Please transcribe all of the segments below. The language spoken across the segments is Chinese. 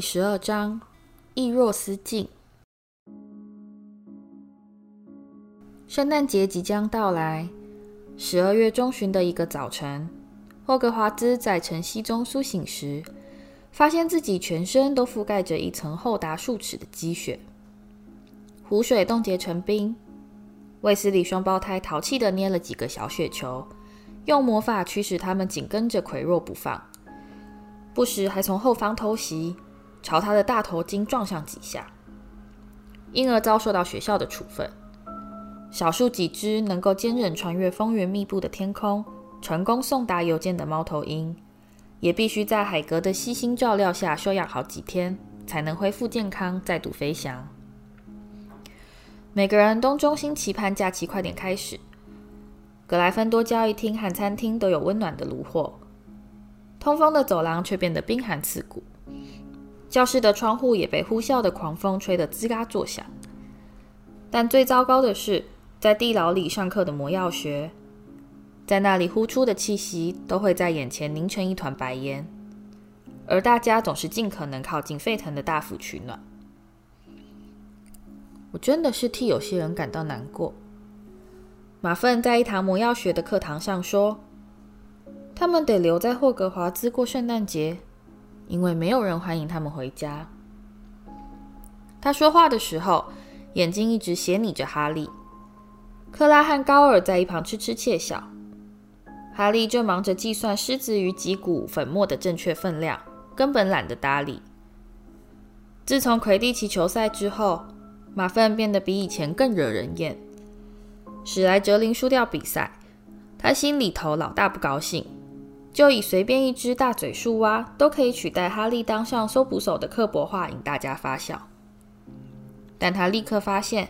第十二章：意若思镜。圣诞节即将到来，十二月中旬的一个早晨，霍格华兹在晨曦中苏醒时，发现自己全身都覆盖着一层厚达数尺的积雪。湖水冻结成冰，卫斯理双胞胎淘气地捏了几个小雪球，用魔法驱使他们紧跟着奎若不放，不时还从后方偷袭，朝他的大头巾撞上几下，因而遭受到学校的处分。少数几只能够坚韧穿越风云密布的天空，成功送达邮件的猫头鹰，也必须在海格的悉心照料下休养好几天，才能恢复健康，再度飞翔。每个人都衷心期盼假期快点开始。格莱芬多交易厅和餐厅都有温暖的炉火，通风的走廊却变得冰寒刺骨。教室的窗户也被呼啸的狂风吹得吱嘎作响。但最糟糕的是，在地牢里上课的魔药学，在那里呼出的气息都会在眼前凝成一团白烟，而大家总是尽可能靠近沸腾的大釜取暖。我真的是替有些人感到难过。马份在一堂魔药学的课堂上说：“他们得留在霍格华兹过圣诞节，因为没有人欢迎他们回家。”他说话的时候，眼睛一直斜睨着哈利。克拉和高尔在一旁痴痴窃笑，哈利正忙着计算狮子与脊骨粉末的正确分量，根本懒得搭理。自从魁地奇球赛之后，马粪变得比以前更惹人厌。史莱哲林输掉比赛，他心里头老大不高兴，就以随便一只大嘴树蛙都可以取代哈利当上搜捕手的刻薄话引大家发笑。但他立刻发现。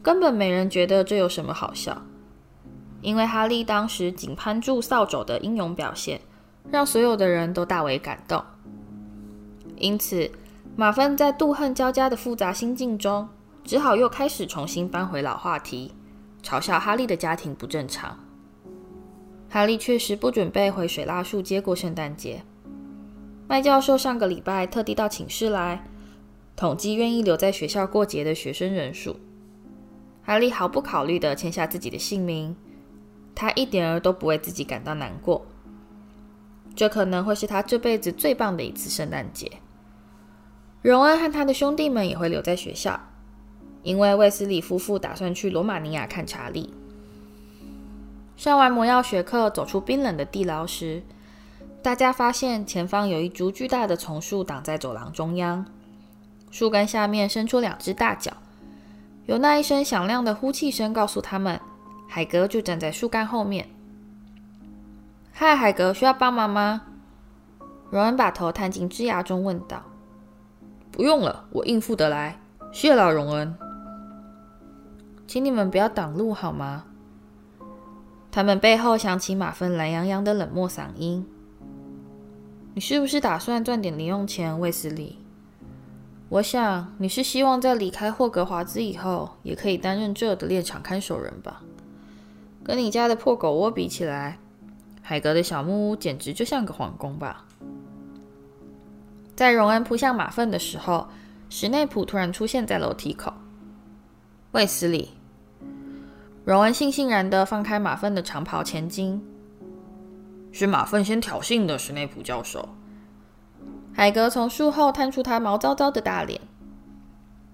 根本没人觉得这有什么好笑，因为哈利当时紧攀住扫帚的英勇表现，让所有的人都大为感动。因此，马芬在妒恨交加的复杂心境中，只好又开始重新搬回老话题，嘲笑哈利的家庭不正常。哈利确实不准备回水蜡树街过圣诞节。麦教授上个礼拜特地到寝室来统计愿意留在学校过节的学生人数。哈利毫不考虑地签下自己的姓名，他一点儿都不为自己感到难过。这可能会是他这辈子最棒的一次圣诞节。荣恩和他的兄弟们也会留在学校，因为卫斯理夫妇打算去罗马尼亚看查理。上完魔药学课，走出冰冷的地牢时，大家发现前方有一株巨大的丛树挡在走廊中央，树干下面伸出两只大脚。有那一声响亮的呼气声告诉他们，海格就站在树干后面。嗨，海格，需要帮忙吗？荣恩把头探进枝桠中问道。不用了，我应付得来。谢了，荣恩。请你们不要挡路好吗？他们背后响起马份懒洋洋的冷漠嗓音。你是不是打算赚点零用钱，卫斯理？我想你是希望在离开霍格华兹以后，也可以担任这儿的猎场看守人吧？跟你家的破狗窝比起来，海格的小木屋简直就像个皇宫吧？在荣恩扑向马粪的时候，史内普突然出现在楼梯口。卫斯理，荣恩悻悻然地放开马粪的长袍前襟。是马粪先挑衅的，史内普教授。海格从树后探出他毛糟糟的大脸。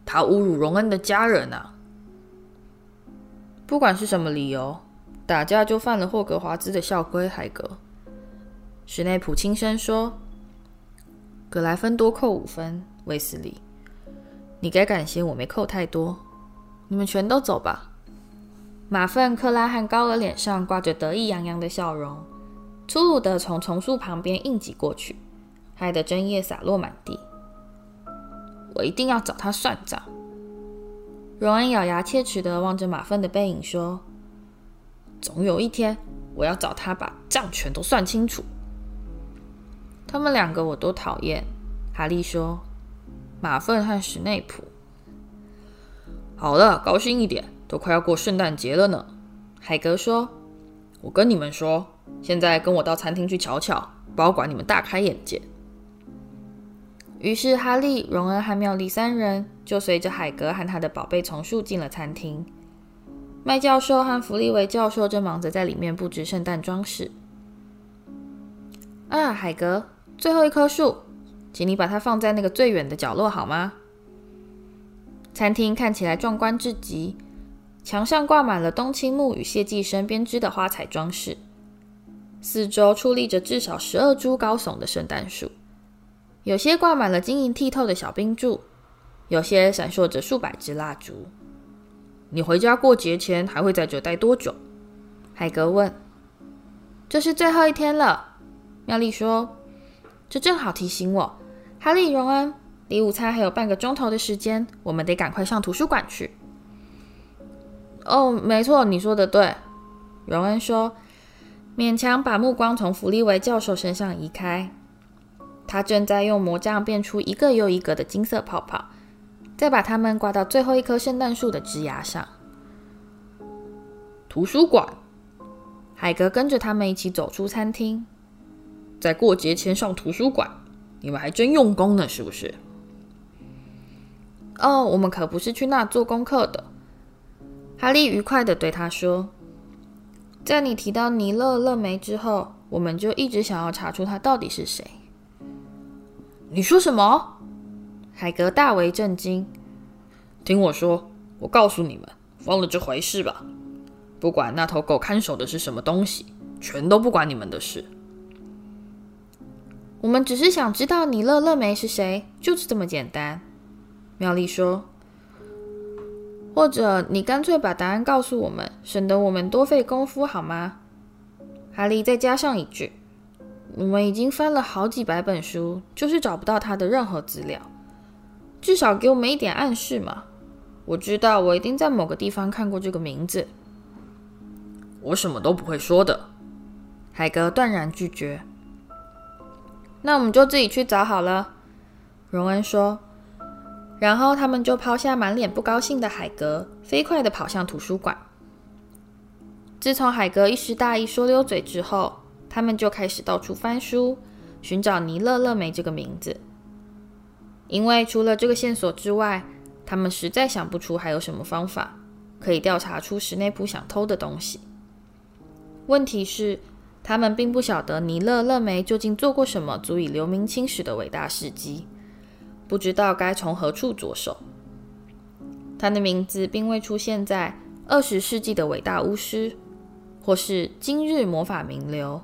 他侮辱荣恩的家人啊！不管是什么理由，打架就犯了霍格华兹的校规。海格，史内普轻声说：“格莱芬多扣五分，卫斯理，你该感谢我没扣太多。你们全都走吧。”马粪、克拉和高尔脸上挂着得意洋洋的笑容，粗鲁地从丛树旁边硬挤过去。害得针叶洒落满地。我一定要找他算账。荣恩咬牙切齿地望着马粪的背影说：“总有一天，我要找他把账全都算清楚。”他们两个我都讨厌。哈利说：“马粪和史内普。”好了，高兴一点，都快要过圣诞节了呢。海格说：“我跟你们说，现在跟我到餐厅去瞧瞧，保管你们大开眼界。”于是哈利、荣恩和妙丽三人就随着海格和他的宝贝丛树进了餐厅。麦教授和弗利维教授正忙着在里面布置圣诞装饰。啊，海格，最后一棵树，请你把它放在那个最远的角落好吗？餐厅看起来壮观至极，墙上挂满了冬青木与谢寄生编织的花彩装饰，四周矗立着至少十二株高耸的圣诞树，有些挂满了晶莹剔透的小冰柱，有些闪烁着数百支蜡烛。你回家过节前还会在这待多久？海格问。这是最后一天了，妙丽说。这正好提醒我，哈利、荣恩，离午餐还有半个钟头的时间，我们得赶快上图书馆去。哦，没错，你说的对，荣恩说，勉强把目光从弗利维教授身上移开。他正在用魔杖变出一个又一个的金色泡泡。再把它们挂到最后一棵圣诞树的枝桠上。图书馆，海格跟着他们一起走出餐厅。在过节前上图书馆，你们还真用功呢，是不是？哦，我们可不是去那做功课的。哈利愉快地对他说：“在你提到尼勒勒梅之后，我们就一直想要查出他到底是谁。”你说什么？海格大为震惊，听我说，我告诉你们，忘了这回事吧。不管那头狗看守的是什么东西，全都不管你们的事。我们只是想知道尼勒勒梅是谁，就是这么简单。妙丽说，或者你干脆把答案告诉我们，省得我们多费功夫，好吗？哈利再加上一句：我们已经翻了好几百本书，就是找不到他的任何资料。至少给我们一点暗示嘛！我知道我一定在某个地方看过这个名字。我什么都不会说的，海格断然拒绝。那我们就自己去找好了，荣恩说。然后他们就抛下满脸不高兴的海格，飞快地跑向图书馆。自从海格一时大意说溜嘴之后，他们就开始到处翻书，寻找尼勒勒梅这个名字。因为除了这个线索之外，他们实在想不出还有什么方法可以调查出史内普想偷的东西。问题是，他们并不晓得尼勒勒梅究竟做过什么足以留名青史的伟大事迹，不知道该从何处着手。他的名字并未出现在二十世纪的伟大巫师，或是今日魔法名流，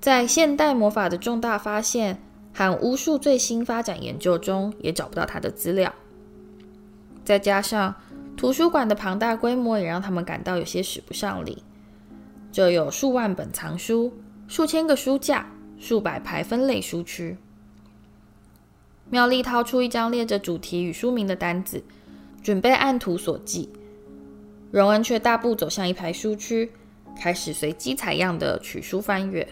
在现代魔法的重大发现。和巫术最新发展研究中也找不到他的资料，再加上图书馆的庞大规模，也让他们感到有些使不上力。这有数万本藏书，数千个书架，数百排分类书区。妙丽掏出一张列着主题与书名的单子，准备按图索骥。荣恩却大步走向一排书区，开始随机采样的取书翻阅。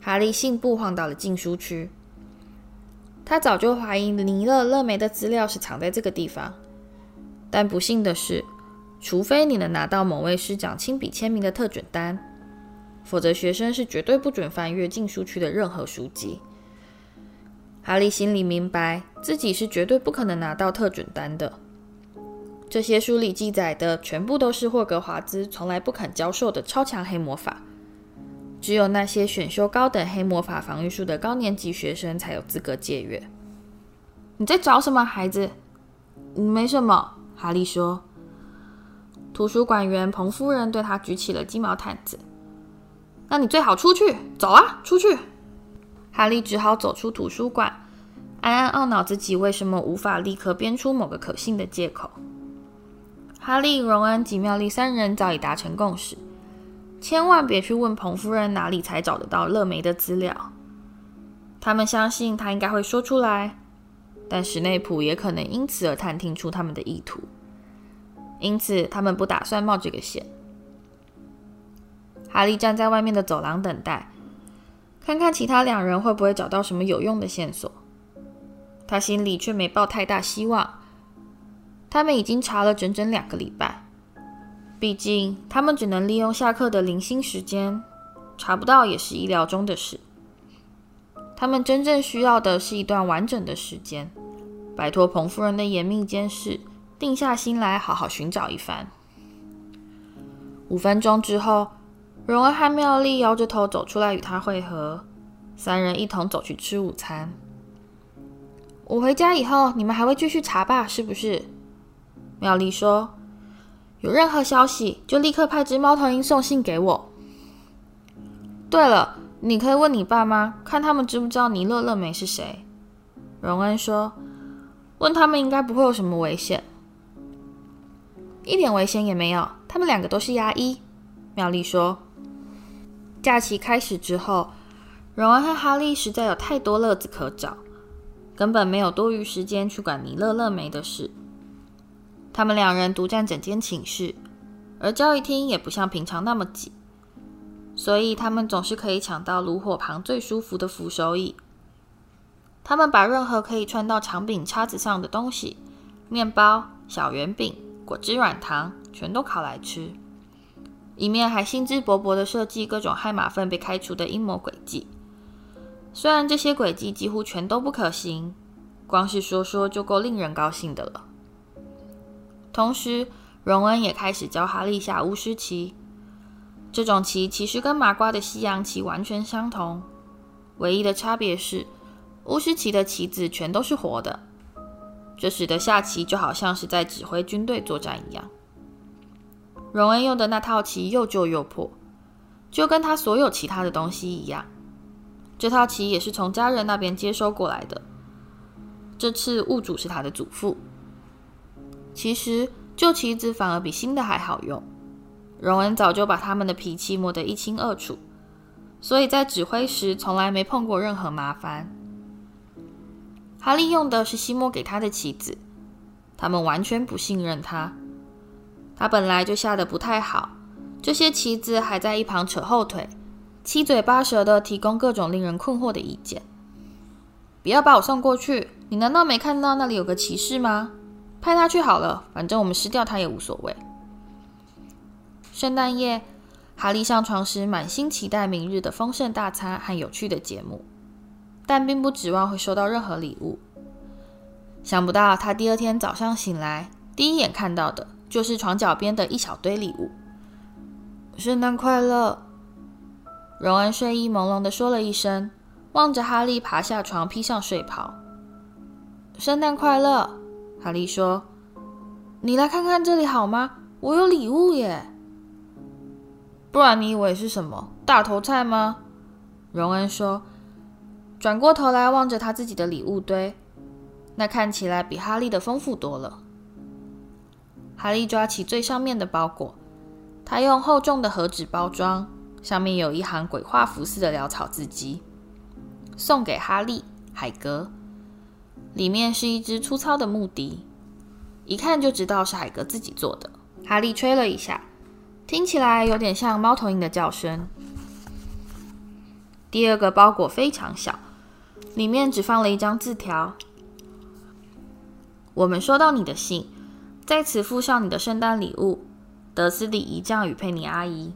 哈利信步晃到了禁书区。他早就怀疑尼勒勒梅的资料是藏在这个地方，但不幸的是，除非你能拿到某位师长亲笔签名的特准单，否则学生是绝对不准翻阅禁书区的任何书籍。哈利心里明白，自己是绝对不可能拿到特准单的。这些书里记载的全部都是霍格华兹从来不肯教授的超强黑魔法。只有那些选修高等黑魔法防御术的高年级学生才有资格借阅。你在找什么，孩子？没什么，哈利说。图书馆员彭夫人对他举起了鸡毛毯子。那你最好出去，走啊，出去！哈利只好走出图书馆，暗暗懊恼自己为什么无法立刻编出某个可信的借口。哈利、荣恩及妙丽三人早已达成共识。千万别去问彭夫人哪里才找得到勒梅的资料。他们相信他应该会说出来，但史内普也可能因此而探听出他们的意图。因此，他们不打算冒这个险。哈利站在外面的走廊等待，看看其他两人会不会找到什么有用的线索。他心里却没抱太大希望。他们已经查了整整两个礼拜。毕竟，他们只能利用下课的零星时间，查不到也是意料中的事。他们真正需要的是一段完整的时间，摆脱彭夫人的严密监视，定下心来好好寻找一番。五分钟之后，荣恩和妙丽摇着头走出来与他会合，三人一同走去吃午餐。我回家以后，你们还会继续查吧？是不是？妙丽说：“有任何消息，就立刻派只猫头鹰送信给我。”对了，你可以问你爸妈，看他们知不知道尼勒勒梅是谁。荣恩说：“问他们应该不会有什么危险，一点危险也没有。他们两个都是牙医。”妙丽说。假期开始之后，荣恩和哈利实在有太多乐子可找，根本没有多余时间去管尼勒勒梅的事。他们两人独占整间寝室，而交谊厅也不像平常那么挤，所以他们总是可以抢到炉火旁最舒服的扶手椅。他们把任何可以穿到长柄叉子上的东西——面包、小圆饼、果汁软糖，全都烤来吃。一面还兴致勃勃地设计各种害马粪被开除的阴谋诡计，虽然这些诡计几乎全都不可行，光是说说就够令人高兴的了。同时，荣恩也开始教哈利下巫师棋，这种棋其实跟麻瓜的西洋棋完全相同，唯一的差别是巫师棋的棋子全都是活的，这使得下棋就好像是在指挥军队作战一样。荣恩用的那套棋又旧又破，就跟他所有其他的东西一样。这套棋也是从家人那边接收过来的。这次物主是他的祖父。其实旧棋子反而比新的还好用。荣恩早就把他们的脾气摸得一清二楚，所以在指挥时从来没碰过任何麻烦。哈利用的是西莫给他的棋子，他们完全不信任他。他本来就下得不太好，这些棋子还在一旁扯后腿，七嘴八舌的提供各种令人困惑的意见。不要把我送过去，你难道没看到那里有个骑士吗？派他去好了，反正我们失掉他也无所谓。圣诞夜，哈利上床时满心期待明日的丰盛大餐和有趣的节目，但并不指望会收到任何礼物。想不到他第二天早上醒来，第一眼看到的。就是床脚边的一小堆礼物。圣诞快乐！荣恩睡意朦胧地说了一声，望着哈利爬下床，披上睡袍。圣诞快乐！哈利说：“你来看看这里好吗？我有礼物耶！不然你以为是什么大头菜吗？”荣恩说，转过头来望着他自己的礼物堆，那看起来比哈利的丰富多了。哈利抓起最上面的包裹，他用厚重的盒纸包装，上面有一行鬼画符似的潦草字迹：“送给哈利·海格。”里面是一只粗糙的木笛，一看就知道是海格自己做的。哈利吹了一下，听起来有点像猫头鹰的叫声。第二个包裹非常小，里面只放了一张字条：“我们收到你的信。”在此附上你的圣诞礼物，德斯里姨丈与佩妮阿姨。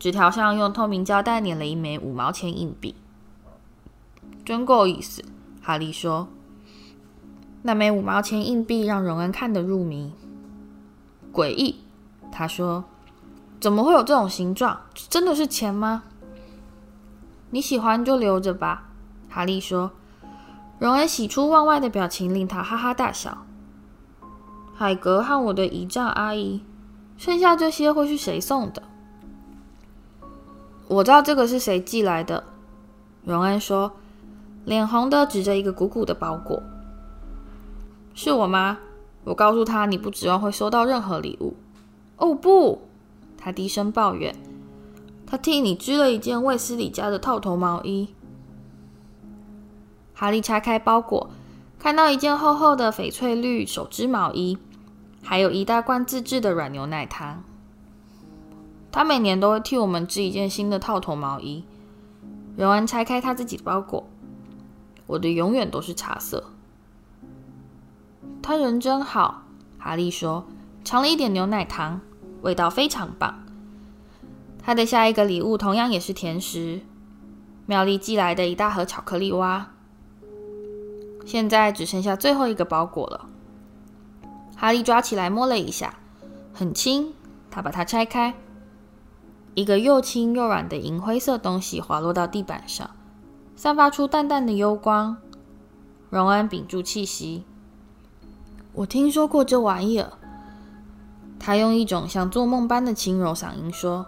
纸条上用透明胶带粘了一枚五毛钱硬币，真够意思。哈利说：“那枚五毛钱硬币让荣恩看得入迷。诡异，他说：‘怎么会有这种形状？真的是钱吗？’你喜欢就留着吧。”哈利说。荣恩喜出望外的表情令他哈哈大笑。海格和我的姨丈阿姨，剩下这些会是谁送的？我知道这个是谁寄来的。荣恩说，脸红的指着一个鼓鼓的包裹。是我吗？我告诉他，你不指望会收到任何礼物。哦不，他低声抱怨。他替你织了一件卫斯理家的套头毛衣。哈利拆开包裹。看到一件厚厚的翡翠绿手织毛衣，还有一大罐自制的软牛奶糖。他每年都会替我们织一件新的套头毛衣。荣恩拆开他自己的包裹，我的永远都是茶色。他人真好，哈利说，尝了一点牛奶糖，味道非常棒。他的下一个礼物同样也是甜食，妙丽寄来的一大盒巧克力蛙。现在只剩下最后一个包裹了。哈利抓起来摸了一下，很轻。他把它拆开，一个又轻又软的银灰色东西滑落到地板上，散发出淡淡的幽光。荣恩屏住气息。我听说过这玩意儿。他用一种像做梦般的轻柔嗓音说：“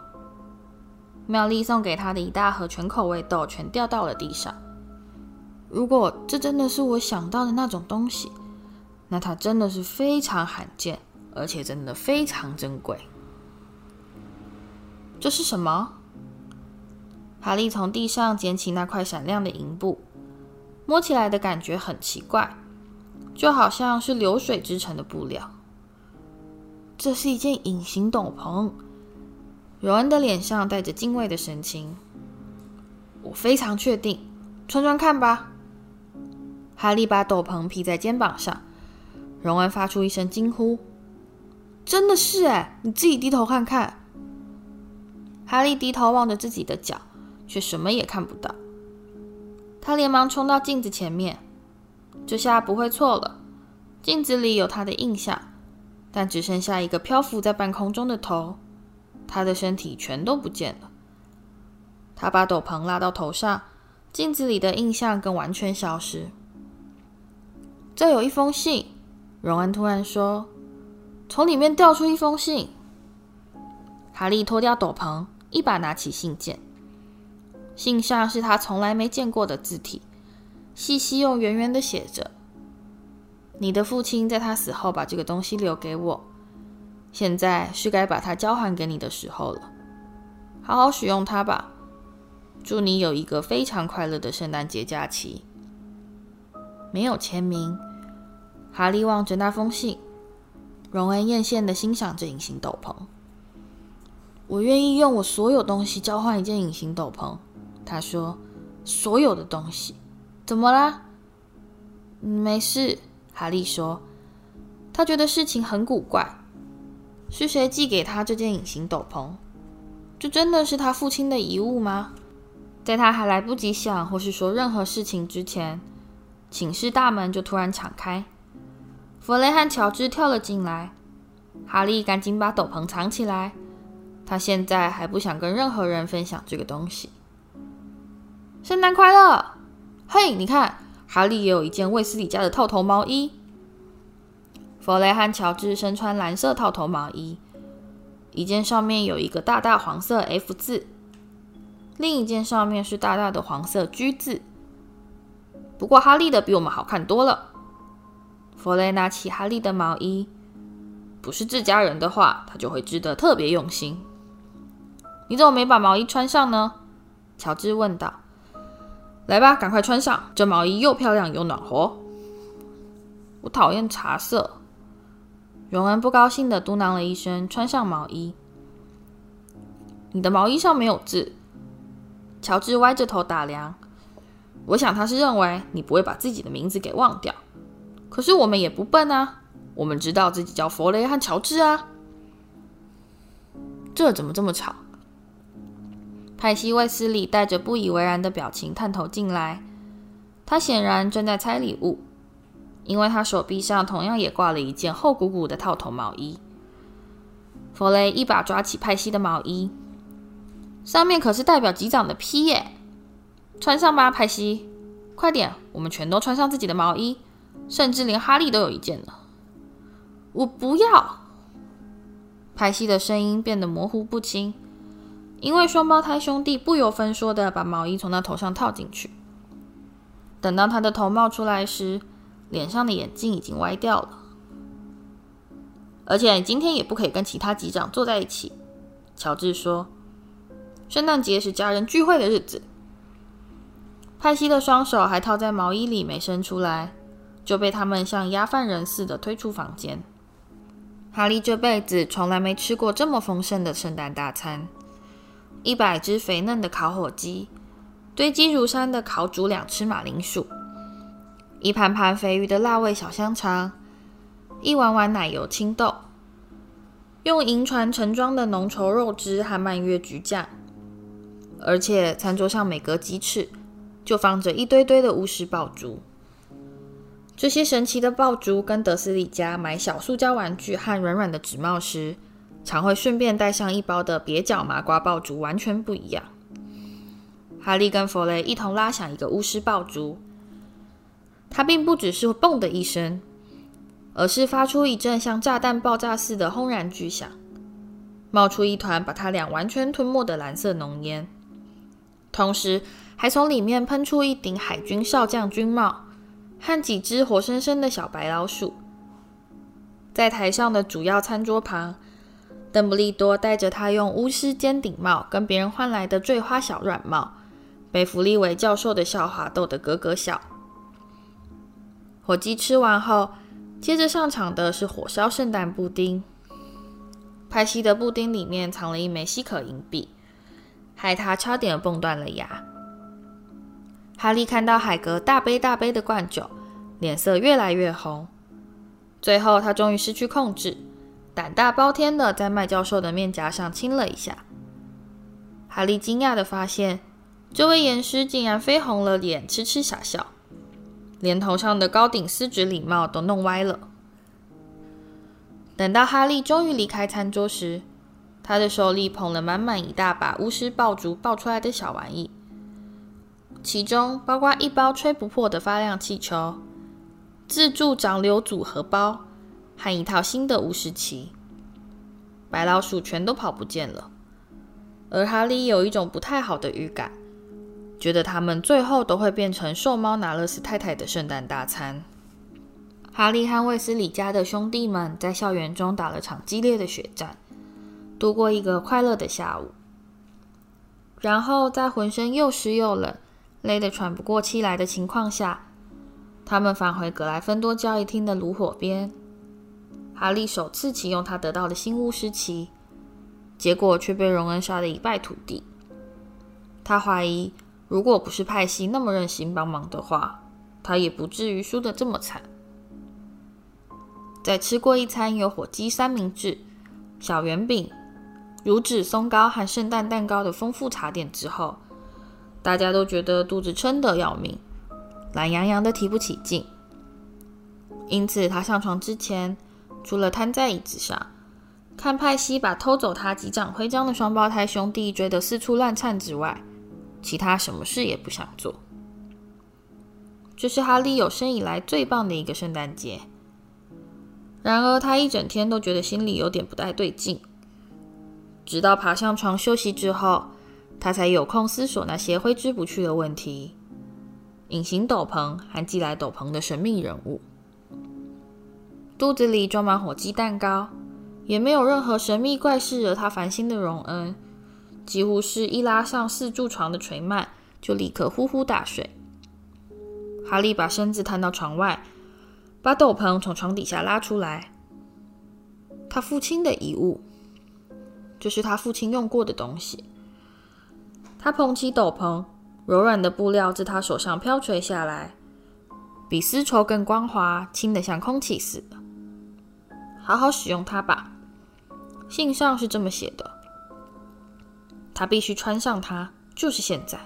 妙丽送给他的一大盒全口味豆全掉到了地上。如果这真的是我想到的那种东西，那它真的是非常罕见，而且真的非常珍贵。”这是什么？哈利从地上捡起那块闪亮的银布，摸起来的感觉很奇怪，就好像是流水织成的布料。这是一件隐形斗篷。柔恩的脸上带着敬畏的神情。我非常确定，穿穿看吧。哈利把斗篷披在肩膀上，荣恩发出一声惊呼：“真的是哎！你自己低头看看。”哈利低头望着自己的脚，却什么也看不到。他连忙冲到镜子前面，这下不会错了。镜子里有他的印象，但只剩下一个漂浮在半空中的头，他的身体全都不见了。他把斗篷拉到头上，镜子里的印象更完全消失。这有一封信，荣恩突然说：“从里面掉出一封信。”哈利脱掉斗篷。一把拿起信件，信上是他从来没见过的字体，细细又圆圆的写着：“你的父亲在他死后把这个东西留给我，现在是该把它交还给你的时候了。好好使用它吧。祝你有一个非常快乐的圣诞节假期。”没有签名，哈利望着那封信，荣恩艳羡地欣赏着隐形斗篷。我愿意用我所有东西交换一件隐形斗篷，他说：“所有的东西，怎么啦？”“没事。”哈利说。他觉得事情很古怪，是谁寄给他这件隐形斗篷？这真的是他父亲的遗物吗？在他还来不及想或是说任何事情之前，寝室大门就突然敞开，弗雷和乔治跳了进来。哈利赶紧把斗篷藏起来。他现在还不想跟任何人分享这个东西。圣诞快乐！嘿，你看，哈利也有一件卫斯理家的套头毛衣。弗雷和乔治身穿蓝色套头毛衣，一件上面有一个大大黄色 F 字，另一件上面是大大的黄色 G 字。不过哈利的比我们好看多了。弗雷拿起哈利的毛衣，不是自家人的话，他就会织得特别用心。你怎么没把毛衣穿上呢？乔治问道。来吧，赶快穿上，这毛衣又漂亮又暖和。我讨厌茶色。荣恩不高兴地嘟囔了一声，穿上毛衣。你的毛衣上没有字。乔治歪着头打量。我想他是认为你不会把自己的名字给忘掉。可是我们也不笨啊，我们知道自己叫弗雷和乔治啊。这怎么这么吵？派西·卫斯理带着不以为然的表情探头进来，他显然正在拆礼物，因为他手臂上同样也挂了一件厚鼓鼓的套头毛衣。弗雷一把抓起派西的毛衣，上面可是代表级长的 P 耶！穿上吧，派西，快点，我们全都穿上自己的毛衣，甚至连哈利都有一件呢。我不要！派西的声音变得模糊不清。因为双胞胎兄弟不由分说的把毛衣从他头上套进去，等到他的头冒出来时，脸上的眼镜已经歪掉了。而且今天也不可以跟其他机长坐在一起，乔治说：“圣诞节是家人聚会的日子。”派西的双手还套在毛衣里没伸出来，就被他们像押犯人似的推出房间。哈利这辈子从来没吃过这么丰盛的圣诞大餐。一百只肥嫩的烤火鸡，堆积如山的烤煮两吃马铃薯，一盘盘肥膺的辣味小香肠，一碗碗奶油青豆，用银船盛装的浓稠肉汁和蔓越橘酱，而且餐桌上每隔几尺就放着一堆堆的巫师爆竹。这些神奇的爆竹跟德斯利家买小塑胶玩具和软软的纸帽时，常会顺便带上一包的蹩脚麻瓜爆竹，完全不一样。哈利跟弗雷一同拉响一个巫师爆竹，它并不只是“嘣”的一声，而是发出一阵像炸弹爆炸似的轰然巨响，冒出一团把他俩完全吞没的蓝色浓烟，同时还从里面喷出一顶海军少将军帽。和几只活生生的小白老鼠，在台上的主要餐桌旁，邓布利多戴着他用巫师尖顶帽跟别人换来的缀花小软帽，被弗利维教授的笑话逗得咯咯笑。火鸡吃完后，接着上场的是火烧圣诞布丁。派西的布丁里面藏了一枚西可银币，害他差点蹦断了牙。哈利看到海格大杯大杯的灌酒，脸色越来越红。最后，他终于失去控制，胆大包天的在麦教授的面颊上亲了一下。哈利惊讶的发现，这位严师竟然绯红了脸，痴痴傻笑，连头上的高顶丝质礼帽都弄歪了。等到哈利终于离开餐桌时，他的手里捧了满满一大把巫师爆竹爆出来的小玩意。其中包括一包吹不破的发亮气球、自助长流组合包和一套新的巫师旗。白老鼠全都跑不见了，而哈利有一种不太好的预感，觉得他们最后都会变成瘦猫拿乐丝太太的圣诞大餐。哈利和卫斯理家的兄弟们在校园中打了场激烈的血战，度过一个快乐的下午。然后在浑身又湿又冷，累得喘不过气来的情况下，他们返回格莱芬多交易厅的炉火边。哈利首次启用他得到的新巫师旗，结果却被荣恩杀得一败涂地。他怀疑，如果不是派西那么热心帮忙的话，他也不至于输得这么惨。在吃过一餐有火鸡三明治、小圆饼、乳脂松糕和圣诞蛋糕的丰富茶点之后，大家都觉得肚子撑得要命，懒洋洋的提不起劲。因此，他上床之前，除了瘫在椅子上，看派西把偷走他击掌徽章的双胞胎兄弟追得四处乱窜之外，其他什么事也不想做。这是哈利有生以来最棒的一个圣诞节。然而，他一整天都觉得心里有点不太对劲，直到爬上床休息之后。他才有空思索那些挥之不去的问题：隐形斗篷和寄来斗篷的神秘人物。肚子里装满火鸡蛋糕，也没有任何神秘怪事惹他烦心的荣恩，几乎是一拉上四柱床的垂幔，就立刻呼呼大睡。哈利把身子探到床外，把斗篷从床底下拉出来。他父亲的遗物，这是他父亲用过的东西。他捧起斗篷，柔软的布料自他手上飘垂下来，比丝绸更光滑，轻得像空气似的。好好使用它吧，信上是这么写的。他必须穿上它，就是现在。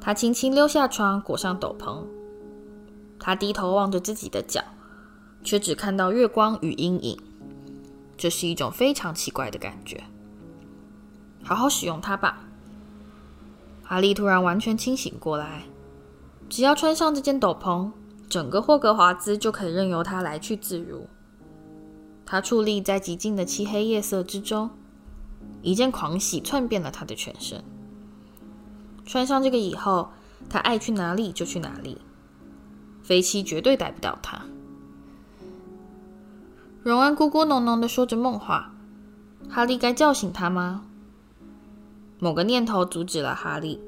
他轻轻溜下床，裹上斗篷。他低头望着自己的脚，却只看到月光与阴影。这是一种非常奇怪的感觉。好好使用它吧。哈利突然完全清醒过来，只要穿上这件斗篷，整个霍格华兹就可以任由他来去自如。他矗立在寂静的漆黑夜色之中，一阵狂喜窜遍了他的全身。穿上这个以后，他爱去哪里就去哪里，飞七绝对逮不到他。荣恩咕咕哝哝的说着梦话，哈利该叫醒他吗？某个念头阻止了哈利。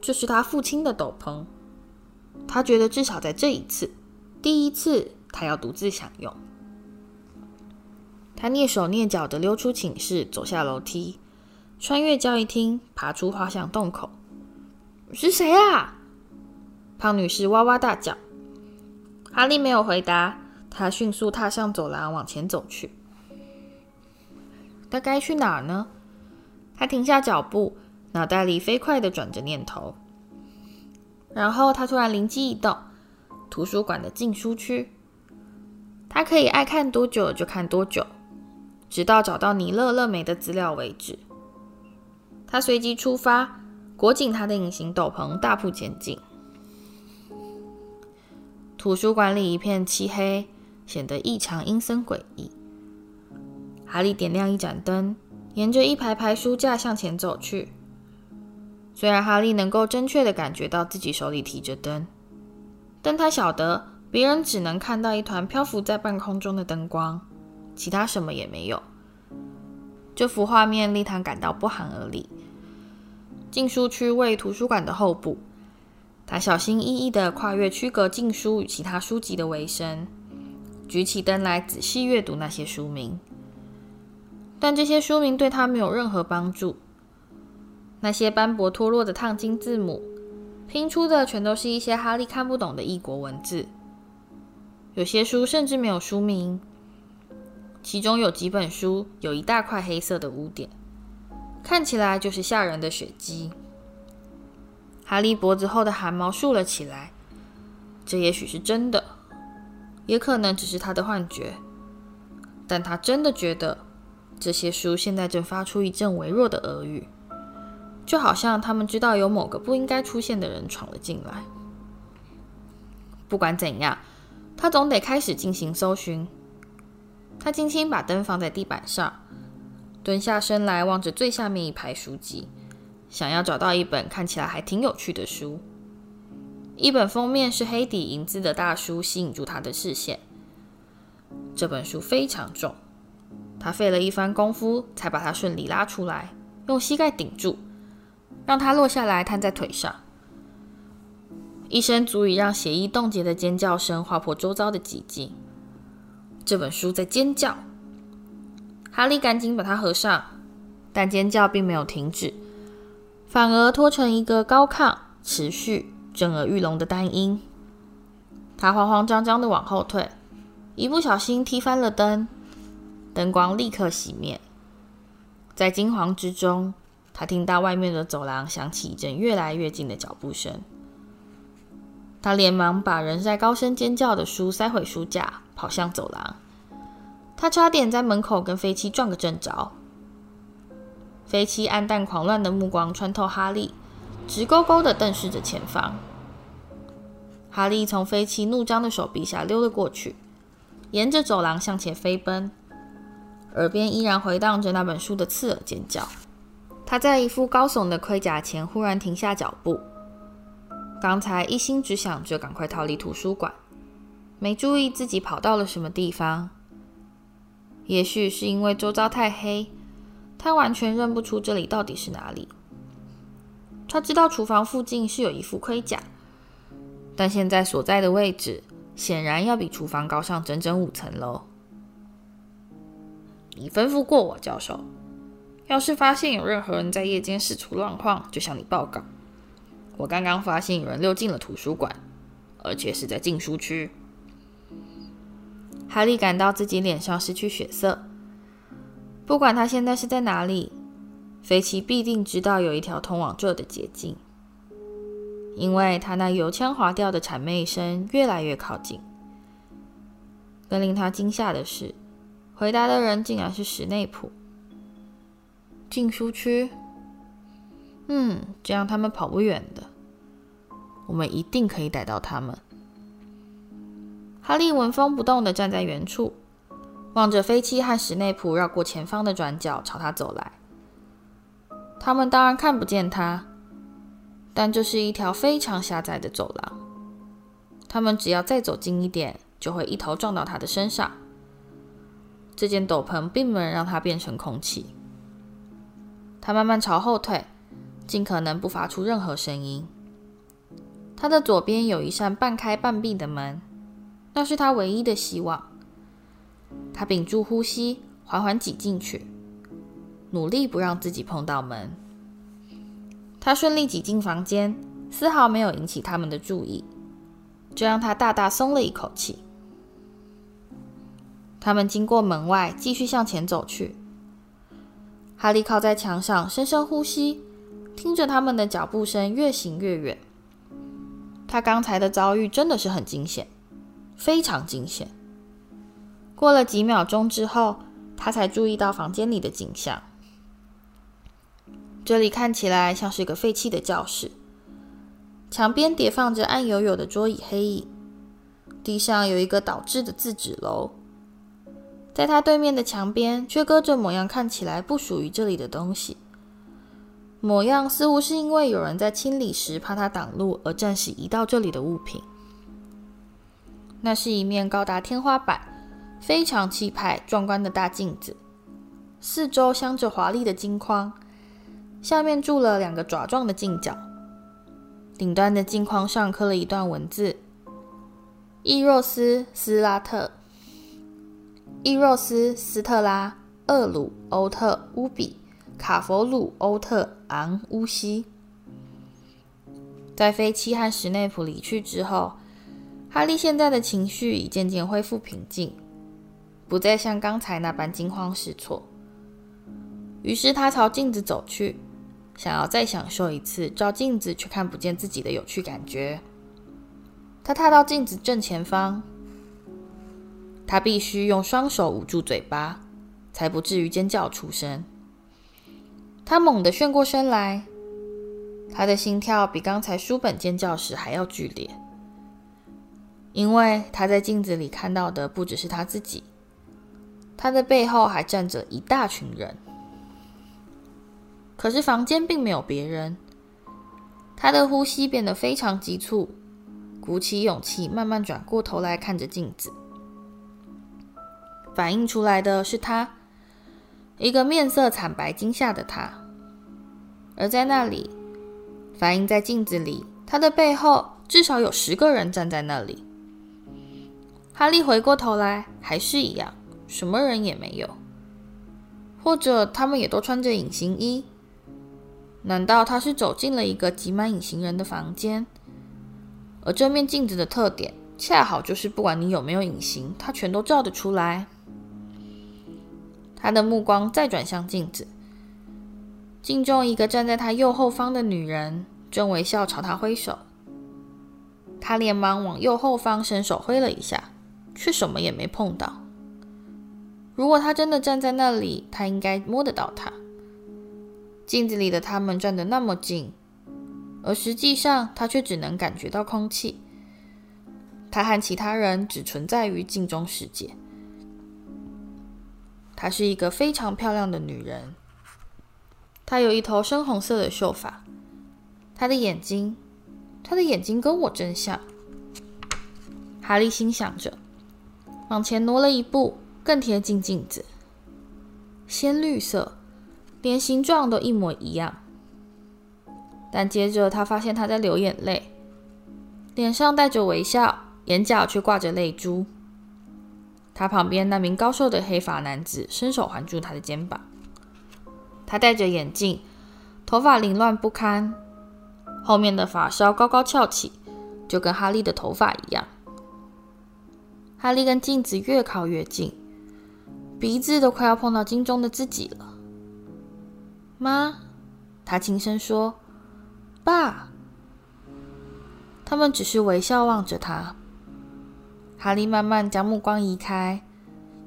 这是他父亲的斗篷，他觉得至少在这一次，第一次，他要独自享用。他蹑手蹑脚地溜出寝室，走下楼梯，穿越交易厅，爬出滑翔洞口。是谁啊？胖女士哇哇大叫。哈利没有回答，他迅速踏上走廊，往前走去。他该去哪儿呢？他停下脚步，脑袋里飞快地转着念头。然后他突然灵机一动：图书馆的禁书区，他可以爱看多久就看多久，直到找到尼勒·勒梅的资料为止。他随即出发，裹紧他的隐形斗篷，大步前进。图书馆里一片漆黑，显得异常阴森诡异。哈利点亮一盏灯，沿着一排排书架向前走去。虽然哈利能够精确地感觉到自己手里提着灯，但他晓得别人只能看到一团漂浮在半空中的灯光，其他什么也没有。这幅画面令他感到不寒而栗。禁书区位图书馆的后部，他小心翼翼地跨越区隔禁书与其他书籍的围身，举起灯来仔细阅读那些书名。但这些书名对他没有任何帮助。那些斑驳脱落的烫金字母，拼出的全都是一些哈利看不懂的异国文字。有些书甚至没有书名，其中有几本书有一大块黑色的污点，看起来就是吓人的血迹。哈利脖子后的汗毛竖了起来，这也许是真的，也可能只是他的幻觉，但他真的觉得。这些书现在正发出一阵微弱的俄语，就好像他们知道有某个不应该出现的人闯了进来。不管怎样，他总得开始进行搜寻。他轻轻把灯放在地板上，蹲下身来望着最下面一排书籍，想要找到一本看起来还挺有趣的书。一本封面是黑底银字的大书吸引住他的视线。这本书非常重。他费了一番功夫，才把他顺利拉出来，用膝盖顶住，让他落下来，瘫在腿上。一声足以让血液冻结的尖叫声划破周遭的寂静。这本书在尖叫。哈利赶紧把它合上，但尖叫并没有停止，反而拖成一个高亢、持续、震耳欲聋的单音。他慌慌张张地往后退，一不小心踢翻了灯。灯光立刻熄灭，在惊慌之中，他听到外面的走廊响起一阵越来越近的脚步声。他连忙把仍在高声尖叫的书塞回书架，跑向走廊。他差点在门口跟飞七撞个正着。飞七黯淡狂乱的目光穿透哈利，直勾勾地瞪视着前方。哈利从飞七怒张的手臂下溜了过去，沿着走廊向前飞奔。耳边依然回荡着那本书的刺耳尖叫。他在一副高耸的盔甲前忽然停下脚步。刚才一心只想着赶快逃离图书馆，没注意自己跑到了什么地方。也许是因为周遭太黑，他完全认不出这里到底是哪里。他知道厨房附近是有一副盔甲，但现在所在的位置显然要比厨房高上整整五层楼。你吩咐过我，教授，要是发现有任何人在夜间四处乱晃，就向你报告。我刚刚发现有人溜进了图书馆，而且是在禁书区。哈利感到自己脸上失去血色。不管他现在是在哪里，飞奇必定知道有一条通往这的捷径，因为他那油腔滑调的谄媚声越来越靠近。更令他惊吓的是。回答的人竟然是史内普。禁书区，嗯，这样他们跑不远的。我们一定可以逮到他们。哈利纹风不动地站在原处，望着飞机和史内普绕过前方的转角朝他走来。他们当然看不见他，但这是一条非常狭窄的走廊。他们只要再走近一点，就会一头撞到他的身上。这件斗篷并没有让它变成空气。他慢慢朝后退，尽可能不发出任何声音。他的左边有一扇半开半闭的门，那是他唯一的希望。他屏住呼吸，缓缓挤进去，努力不让自己碰到门。他顺利挤进房间，丝毫没有引起他们的注意，这让他大大松了一口气。他们经过门外，继续向前走去。哈利靠在墙上，深深呼吸，听着他们的脚步声越行越远。他刚才的遭遇真的是很惊险，非常惊险。过了几秒钟之后，他才注意到房间里的景象。这里看起来像是个废弃的教室，墙边叠放着暗黝黝的桌椅黑影，地上有一个倒置的字纸楼。在他对面的墙边，却搁着某样看起来不属于这里的东西。模样似乎是因为有人在清理时怕它挡路而暂时移到这里的物品。那是一面高达天花板、非常气派、壮观的大镜子，四周镶着华丽的金框，下面铸了两个爪状的镜脚。顶端的镜框上刻了一段文字：“伊若斯·斯拉特，伊若斯·斯特拉，厄鲁·欧特·乌比。”卡佛鲁欧特昂乌西，在菲七和史内普离去之后，哈利现在的情绪已渐渐恢复平静，不再像刚才那般惊慌失措。于是他朝镜子走去，想要再享受一次照镜子却看不见自己的有趣感觉。他踏到镜子正前方，他必须用双手捂住嘴巴，才不至于尖叫出声。他猛地旋过身来，他的心跳比刚才书本尖叫时还要剧烈，因为他在镜子里看到的不只是他自己，他的背后还站着一大群人。可是房间并没有别人。他的呼吸变得非常急促，鼓起勇气，慢慢转过头来看着镜子，反映出来的是他，一个面色惨白、惊吓的他。而在那里，反映在镜子里，他的背后至少有十个人站在那里。哈利回过头来，还是一样，什么人也没有。或者他们也都穿着隐形衣？难道他是走进了一个挤满隐形人的房间？而这面镜子的特点，恰好就是不管你有没有隐形，它全都照得出来。他的目光再转向镜子。镜中一个站在他右后方的女人正微笑朝他挥手，他连忙往右后方伸手挥了一下，却什么也没碰到。如果他真的站在那里，他应该摸得到她。镜子里的他们站得那么近，而实际上他却只能感觉到空气。他和其他人只存在于镜中世界。她是一个非常漂亮的女人。她有一头深红色的秀发，她的眼睛，她的眼睛跟我真像。哈利心想着，往前挪了一步，更贴近镜子。鲜绿色，连形状都一模一样。但接着他发现她在流眼泪，脸上带着微笑，眼角却挂着泪珠。他旁边那名高瘦的黑发男子伸手环住他的肩膀。他戴着眼镜，头发凌乱不堪，后面的发梢高高翘起，就跟哈利的头发一样。哈利跟镜子越靠越近，鼻子都快要碰到镜中的自己了。妈，他轻声说：“爸。”他们只是微笑望着他。哈利慢慢将目光移开，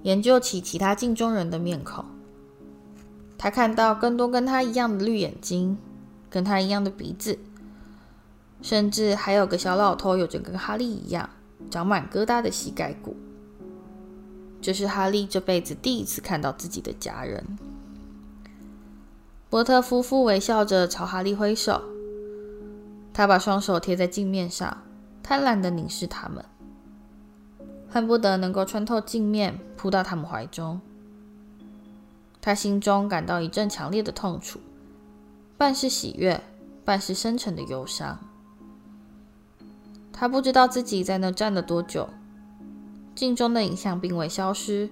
研究起其他镜中人的面孔。他看到更多跟他一样的绿眼睛，跟他一样的鼻子，甚至还有个小老头，有着跟哈利一样长满疙瘩的膝盖骨。这是哈利这辈子第一次看到自己的家人。波特夫妇微笑着朝哈利挥手，他把双手贴在镜面上，贪婪地凝视他们，恨不得能够穿透镜面扑到他们怀中。他心中感到一阵强烈的痛楚，半是喜悦，半是深沉的忧伤。他不知道自己在那站了多久，镜中的影像并未消失。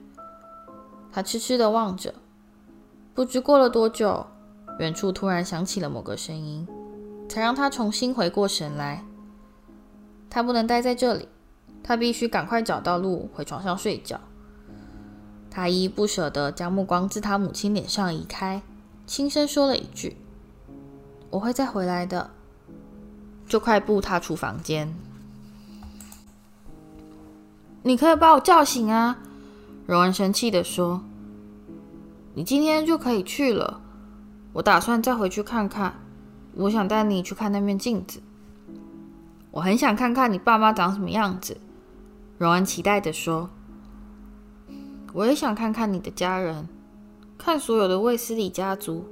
他痴痴地望着，不知过了多久，远处突然响起了某个声音，才让他重新回过神来。他不能待在这里，他必须赶快找到路回床上睡觉。他依依不舍地将目光自他母亲脸上移开，轻声说了一句：“我会再回来的。”就快步踏出房间。你可以把我叫醒啊！荣恩生气地说：“你今天就可以去了。我打算再回去看看。我想带你去看那面镜子。我很想看看你爸妈长什么样子。”荣恩期待地说：“我也想看看你的家人，看所有的卫斯理家族。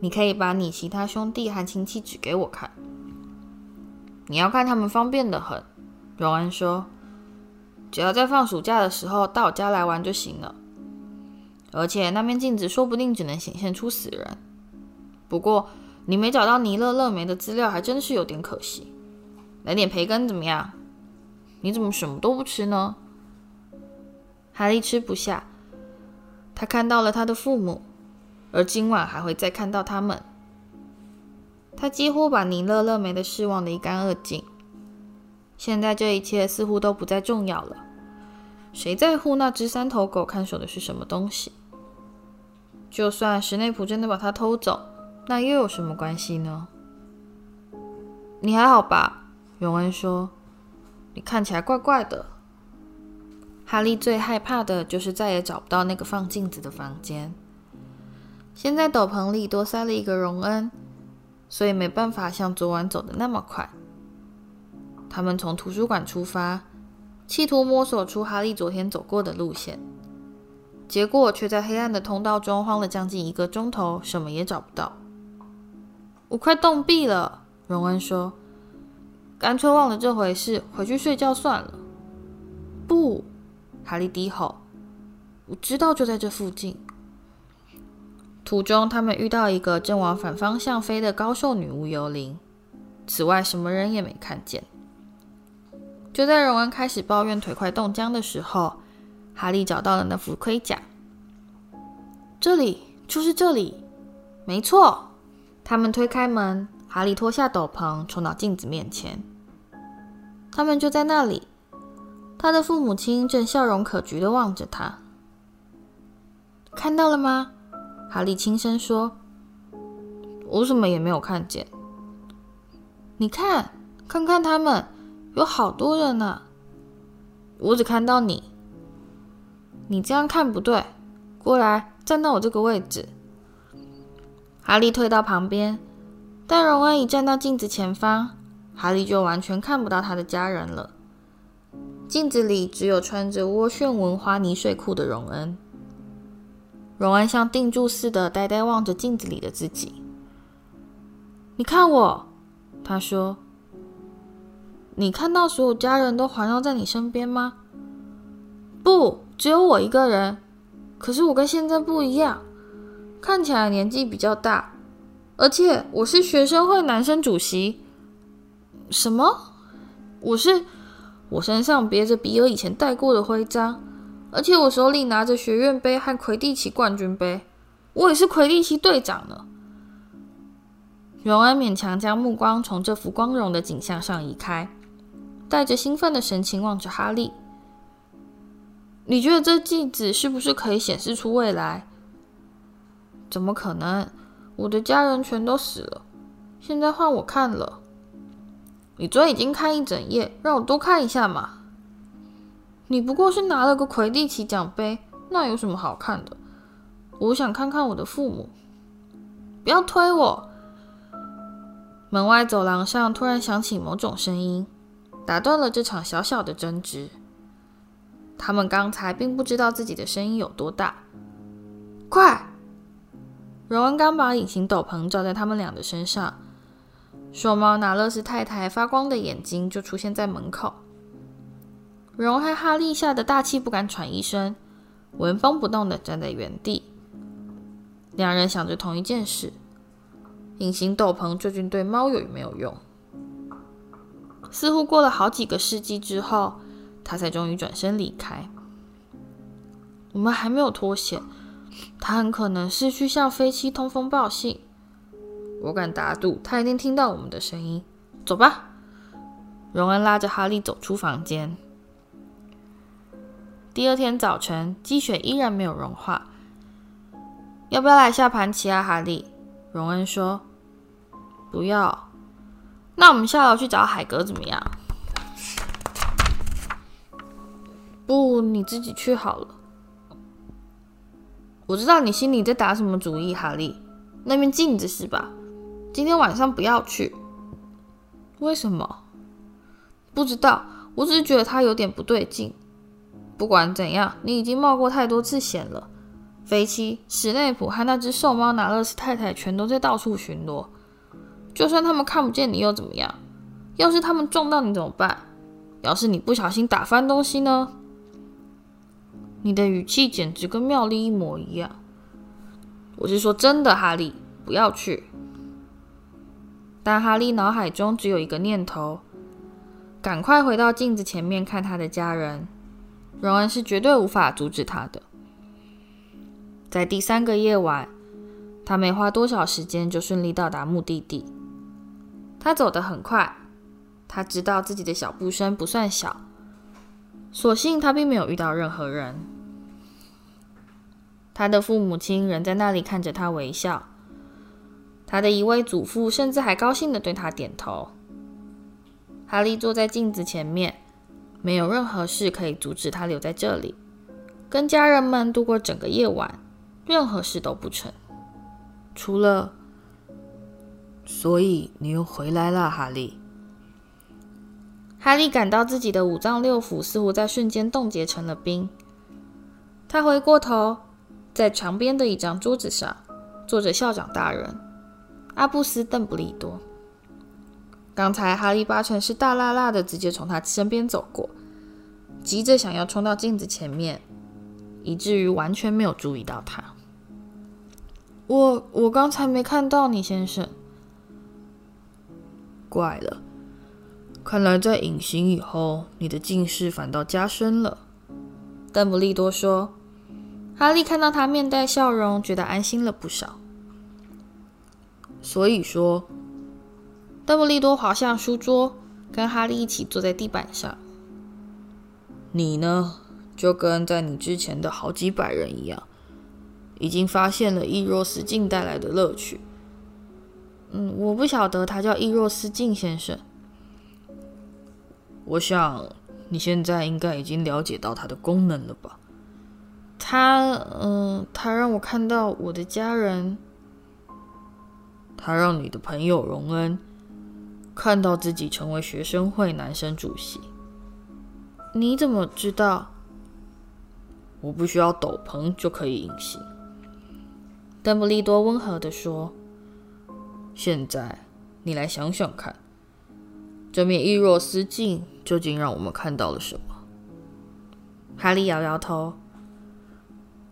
你可以把你其他兄弟和亲戚指给我看。”你要看他们方便得很，荣恩说：“只要在放暑假的时候到我家来玩就行了。而且那面镜子说不定只能显现出死人。不过你没找到尼勒乐梅的资料，还真是有点可惜。来点培根怎么样？你怎么什么都不吃呢？”哈利吃不下，他看到了他的父母，而今晚还会再看到他们。他几乎把尼勒乐梅的事忘得一干二净。现在这一切似乎都不再重要了。谁在乎那只三头狗看守的是什么东西？就算史内普真的把它偷走，那又有什么关系呢？你还好吧？荣恩说：“你看起来怪怪的。”哈利最害怕的就是再也找不到那个放镜子的房间。现在斗篷里多塞了一个荣恩。所以没办法像昨晚走的那么快。他们从图书馆出发，企图摸索出哈利昨天走过的路线，结果却在黑暗的通道中晃了将近一个钟头，什么也找不到。我快冻毙了，荣恩说：“干脆忘了这回事，回去睡觉算了。”不，哈利低吼：“我知道就在这附近。”途中，他们遇到一个正往反方向飞的高瘦女巫幽灵。此外，什么人也没看见。就在荣恩开始抱怨腿快冻僵的时候，哈利找到了那副盔甲。这里，就是这里，没错。他们推开门，哈利脱下斗篷，冲到镜子面前。他们就在那里，他的父母亲正笑容可掬地望着他。看到了吗？哈利轻声说：“我什么也没有看见。你看，看看他们，有好多人呢。我只看到你。你这样看不对，过来，站到我这个位置。”哈利退到旁边，但荣恩已站到镜子前方，哈利就完全看不到他的家人了。镜子里只有穿着涡旋纹花呢睡裤的荣恩。荣恩像定住似的呆呆望着镜子里的自己。你看我，他说：“你看到所有家人都环绕在你身边吗？”“不，只有我一个人。可是我跟现在不一样，看起来年纪比较大，而且我是学生会男生主席。”“什么？”“我是，我身上别着比尔以前戴过的徽章。”而且我手里拿着学院杯和魁地奇冠军杯，我也是魁地奇队长呢。荣恩勉强将目光从这幅光荣的景象上移开，带着兴奋的神情望着哈利。你觉得这镜子是不是可以显示出未来？怎么可能？我的家人全都死了，现在换我看了。你昨天已经看一整夜，让我多看一下嘛。你不过是拿了个魁地奇奖杯，那有什么好看的？我想看看我的父母。不要推我！门外走廊上突然响起某种声音，打断了这场小小的争执。他们刚才并不知道自己的声音有多大。快！荣恩刚把隐形斗篷罩在他们俩的身上，瘦猫拿乐丝太太发光的眼睛就出现在门口。荣和哈利吓得大气不敢喘一声，纹风不动的站在原地。两人想着同一件事：隐形斗篷究竟对猫有没有用？似乎过了好几个世纪之后，他才终于转身离开。我们还没有脱险，他很可能是去向飞机通风报信。我敢打赌，他一定听到我们的声音。走吧。荣恩拉着哈利走出房间。第二天早晨，积雪依然没有融化。要不要来下盘棋啊，哈利？荣恩说。不要。那我们下楼去找海格怎么样？不，你自己去好了。我知道你心里在打什么主意，哈利。那面镜子是吧？今天晚上不要去。为什么？不知道，我只是觉得他有点不对劲。不管怎样，你已经冒过太多次险了。肥妻、史内普和那只瘦猫拿勒斯太太全都在到处巡逻。就算他们看不见你又怎么样？要是他们撞到你怎么办？要是你不小心打翻东西呢？你的语气简直跟妙丽一模一样。我是说真的，哈利，不要去。但哈利脑海中只有一个念头：赶快回到镜子前面看他的家人。荣恩是绝对无法阻止他的。在第三个夜晚，他没花多少时间就顺利到达目的地。他走得很快，他知道自己的脚步声不算小。所幸他并没有遇到任何人。他的父母亲仍在那里看着他微笑。他的一位祖父甚至还高兴地对他点头。哈利坐在镜子前面，没有任何事可以阻止他留在这里，跟家人们度过整个夜晚。任何事都不成，除了……所以你又回来了，哈利。哈利感到自己的五脏六腑似乎在瞬间冻结成了冰。他回过头，在墙边的一张桌子上坐着校长大人。阿布斯·邓布利多。刚才哈利八成是大剌剌的直接从他身边走过，急着想要冲到镜子前面，以至于完全没有注意到他。我我刚才没看到你，先生。怪了，看来在隐形以后，你的近视反倒加深了。邓布利多说。哈利看到他面带笑容，觉得安心了不少。所以说，邓布利多滑向书桌，跟哈利一起坐在地板上。你呢，就跟在你之前的好几百人一样，已经发现了伊若斯镜带来的乐趣。嗯，我不晓得他叫伊若斯镜先生。我想你现在应该已经了解到它的功能了吧？他，嗯，他让我看到我的家人。他让你的朋友荣恩看到自己成为学生会男生主席。你怎么知道？我不需要斗篷就可以隐形。邓布利多温和地说：“现在你来想想看，这面伊若斯镜究竟让我们看到了什么？”哈利摇摇头：“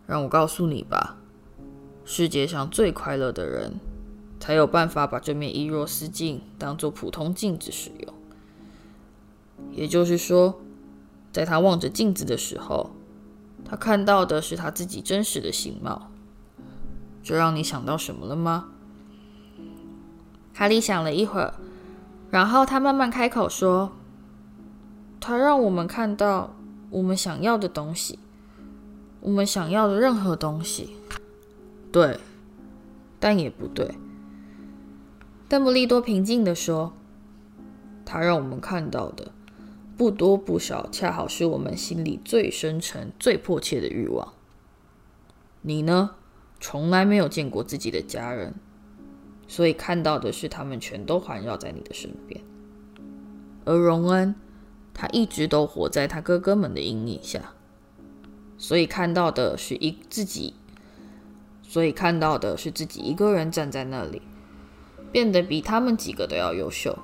让我告诉你吧，世界上最快乐的人。”才有办法把这面伊若斯镜当做普通镜子使用。也就是说，在他望着镜子的时候，他看到的是他自己真实的形貌。这让你想到什么了吗？哈利想了一会儿，然后他慢慢开口说：“他让我们看到我们想要的东西，我们想要的任何东西。”对，但也不对。邓布利多平静地说：“他让我们看到的不多不少，恰好是我们心里最深沉、最迫切的欲望。你呢，从来没有见过自己的家人，所以看到的是他们全都环绕在你的身边。而荣恩，他一直都活在他哥哥们的阴影下，所以看到的是一自己，所以看到的是自己一个人站在那里。”变得比他们几个都要优秀。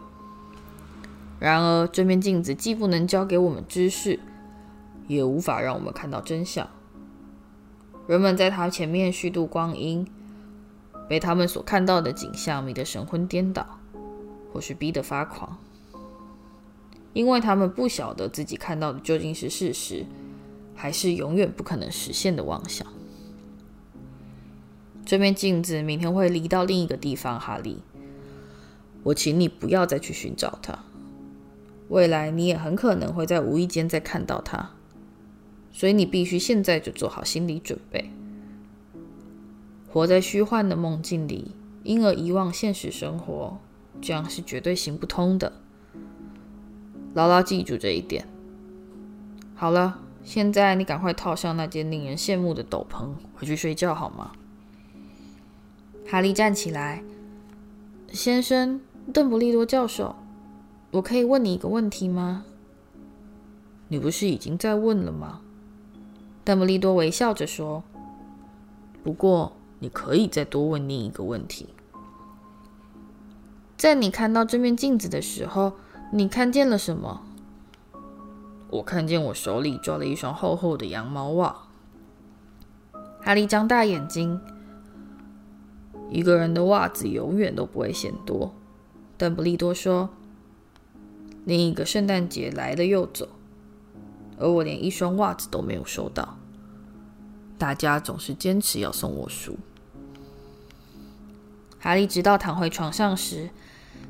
然而，这面镜子既不能教给我们知识，也无法让我们看到真相。人们在他前面虚度光阴，被他们所看到的景象迷得神魂颠倒，或是逼得发狂，因为他们不晓得自己看到的究竟是事实，还是永远不可能实现的妄想。这面镜子明天会离到另一个地方，哈利。我请你不要再去寻找他。未来你也很可能会在无意间再看到他，所以你必须现在就做好心理准备。活在虚幻的梦境里，因而遗忘现实生活，这样是绝对行不通的。牢牢记住这一点。好了，现在你赶快套上那件令人羡慕的斗篷，回去睡觉好吗？哈利站起来，先生，邓布利多教授，我可以问你一个问题吗？你不是已经在问了吗？邓布利多微笑着说：“不过你可以再多问另一个问题。在你看到这面镜子的时候，你看见了什么？”我看见我手里抓了一双厚厚的羊毛袜。哈利张大眼睛。一个人的袜子永远都不会嫌多，邓布利多说。另一个圣诞节来了又走，而我连一双袜子都没有收到。大家总是坚持要送我书。哈利直到躺回床上时，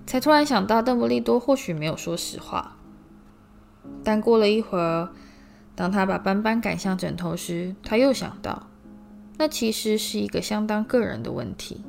才突然想到邓布利多或许没有说实话。但过了一会儿，当他把斑斑赶向枕头时，他又想到，那其实是一个相当个人的问题。